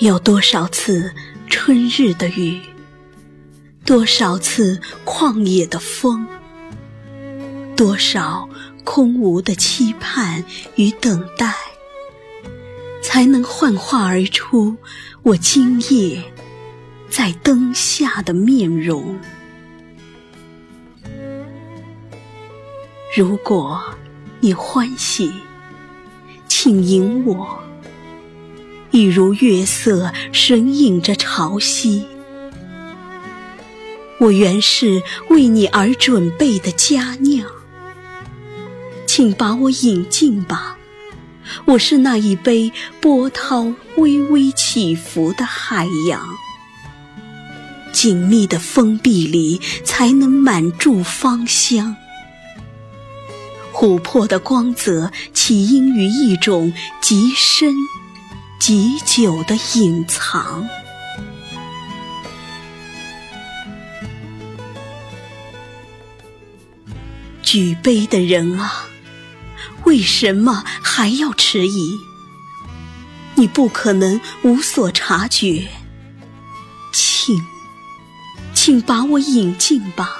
有多少次春日的雨，多少次旷野的风，多少空无的期盼与等待，才能幻化而出我今夜在灯下的面容？如果你欢喜，请迎我，一如月色神隐着潮汐。我原是为你而准备的佳酿，请把我引进吧。我是那一杯波涛微微起伏的海洋，紧密的封闭里才能满注芳香。琥珀的光泽起因于一种极深、极久的隐藏。举杯的人啊，为什么还要迟疑？你不可能无所察觉，请，请把我引进吧。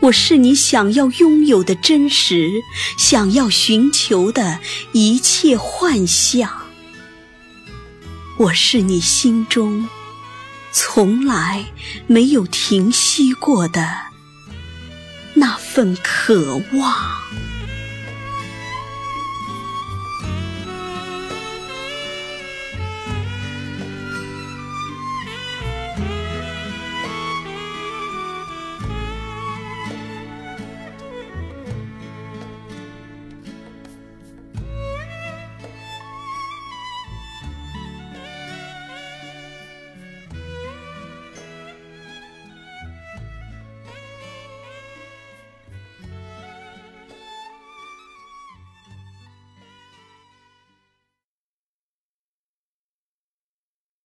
我是你想要拥有的真实，想要寻求的一切幻象。我是你心中从来没有停息过的那份渴望。